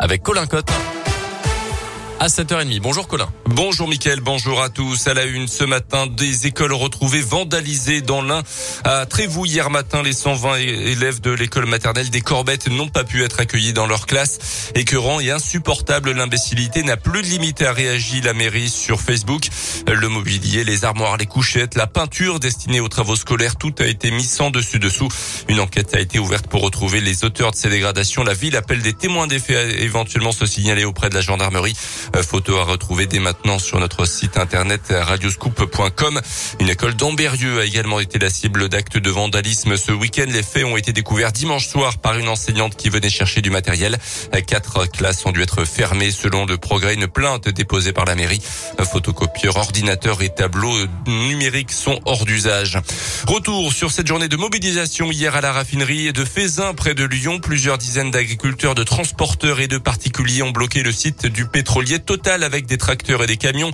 avec Colin Cotte à 7h30. Bonjour Colin. Bonjour Mickaël, bonjour à tous. À la une ce matin, des écoles retrouvées vandalisées dans l'Ain. À Trévoux hier matin, les 120 élèves de l'école maternelle des Corbettes n'ont pas pu être accueillis dans leur classe. Écœurant et insupportable, l'imbécilité n'a plus de limite à réagir la mairie sur Facebook. Le mobilier, les armoires, les couchettes, la peinture destinée aux travaux scolaires, tout a été mis sans dessus dessous. Une enquête a été ouverte pour retrouver les auteurs de ces dégradations. La ville appelle des témoins des faits à éventuellement se signaler auprès de la gendarmerie. Euh, photo à retrouver dès maintenant sur notre site internet radioscoop.com. Une école d'Amberieux a également été la cible d'actes de vandalisme ce week-end. Les faits ont été découverts dimanche soir par une enseignante qui venait chercher du matériel. Quatre classes ont dû être fermées selon le progrès. Une plainte déposée par la mairie. Photocopieurs, ordinateurs et tableaux numériques sont hors d'usage. Retour sur cette journée de mobilisation hier à la raffinerie de Fézin près de Lyon. Plusieurs dizaines d'agriculteurs, de transporteurs et de particuliers ont bloqué le site du pétrolier total avec des tracteurs et des camions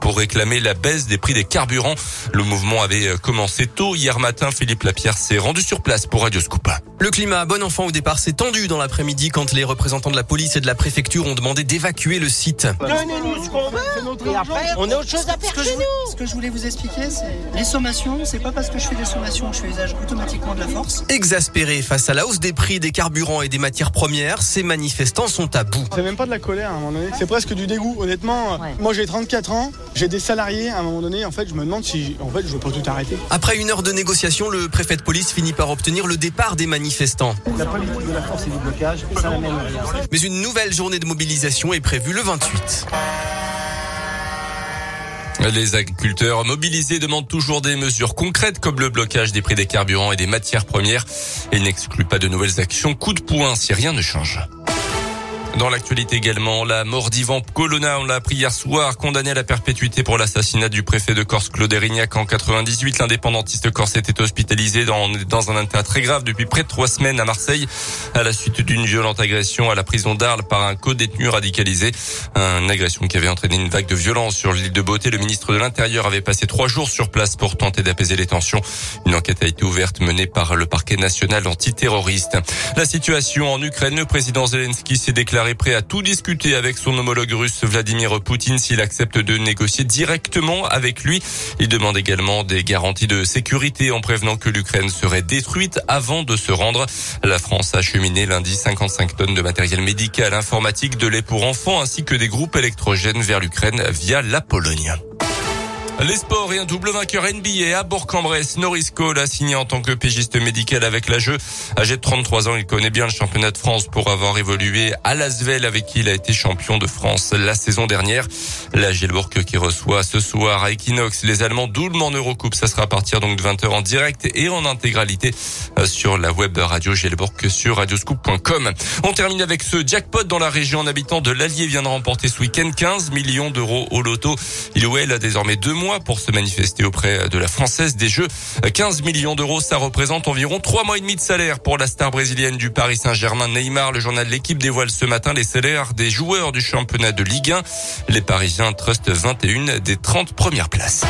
pour réclamer la baisse des prix des carburants. Le mouvement avait commencé tôt hier matin. Philippe Lapierre s'est rendu sur place pour Radio Scoop. Le climat bon enfant au départ s'est tendu dans l'après-midi quand les représentants de la police et de la préfecture ont demandé d'évacuer le site. Donnez-nous ce qu'on veut, c'est notre On a autre chose à faire ce que, je, ce que je voulais vous expliquer, c'est les sommations. C'est pas parce que je fais des sommations que je fais usage automatiquement de la force. Exaspérés face à la hausse des prix des carburants et des matières premières, ces manifestants sont à bout. C'est même pas de la colère à un moment donné, c'est presque du dégoût. Honnêtement, moi j'ai 34 ans, j'ai des salariés à un moment donné. En fait, je me demande si, en fait, je veux pas tout arrêter. Après une heure de négociation, le préfet de police finit par obtenir le départ des manifestants manifestants. La politique de la force et du blocage, ça n'amène rien. Mais une nouvelle journée de mobilisation est prévue le 28. Les agriculteurs mobilisés demandent toujours des mesures concrètes comme le blocage des prix des carburants et des matières premières et n'excluent pas de nouvelles actions coup de poing si rien ne change. Dans l'actualité également, la mort d'Ivan Colonna, on l'a appris hier soir, condamné à la perpétuité pour l'assassinat du préfet de Corse Claude Erignac en 98. L'indépendantiste corse était hospitalisé dans, dans un état très grave depuis près de trois semaines à Marseille à la suite d'une violente agression à la prison d'Arles par un co-détenu radicalisé. Une agression qui avait entraîné une vague de violence sur l'île de Beauté. Le ministre de l'Intérieur avait passé trois jours sur place pour tenter d'apaiser les tensions. Une enquête a été ouverte menée par le parquet national antiterroriste. La situation en Ukraine, le président Zelensky s'est déclaré est prêt à tout discuter avec son homologue russe Vladimir Poutine s'il accepte de négocier directement avec lui. Il demande également des garanties de sécurité en prévenant que l'Ukraine serait détruite avant de se rendre. La France a acheminé lundi 55 tonnes de matériel médical, informatique, de lait pour enfants ainsi que des groupes électrogènes vers l'Ukraine via la Pologne. Les sports et un double vainqueur NBA à Bourg-en-Bresse. Norris Cole a signé en tant que pégiste médical avec la jeu. Âgé de 33 ans, il connaît bien le championnat de France pour avoir évolué à Lasvel avec qui il a été champion de France la saison dernière. La Gilbourg qui reçoit ce soir à Equinox les Allemands doublement en Eurocoupe. Ça sera à partir donc de 20h en direct et en intégralité euh, sur la web radio Gilbourg sur radioscoop.com. On termine avec ce jackpot dans la région. Un habitant de l'Allier vient de remporter ce week-end 15 millions d'euros au loto. Il ou elle a désormais deux mois pour se manifester auprès de la Française des Jeux. 15 millions d'euros, ça représente environ trois mois et demi de salaire pour la star brésilienne du Paris Saint-Germain, Neymar. Le journal de l'équipe dévoile ce matin les salaires des joueurs du championnat de Ligue 1. Les Parisiens trustent 21 des 30 premières places.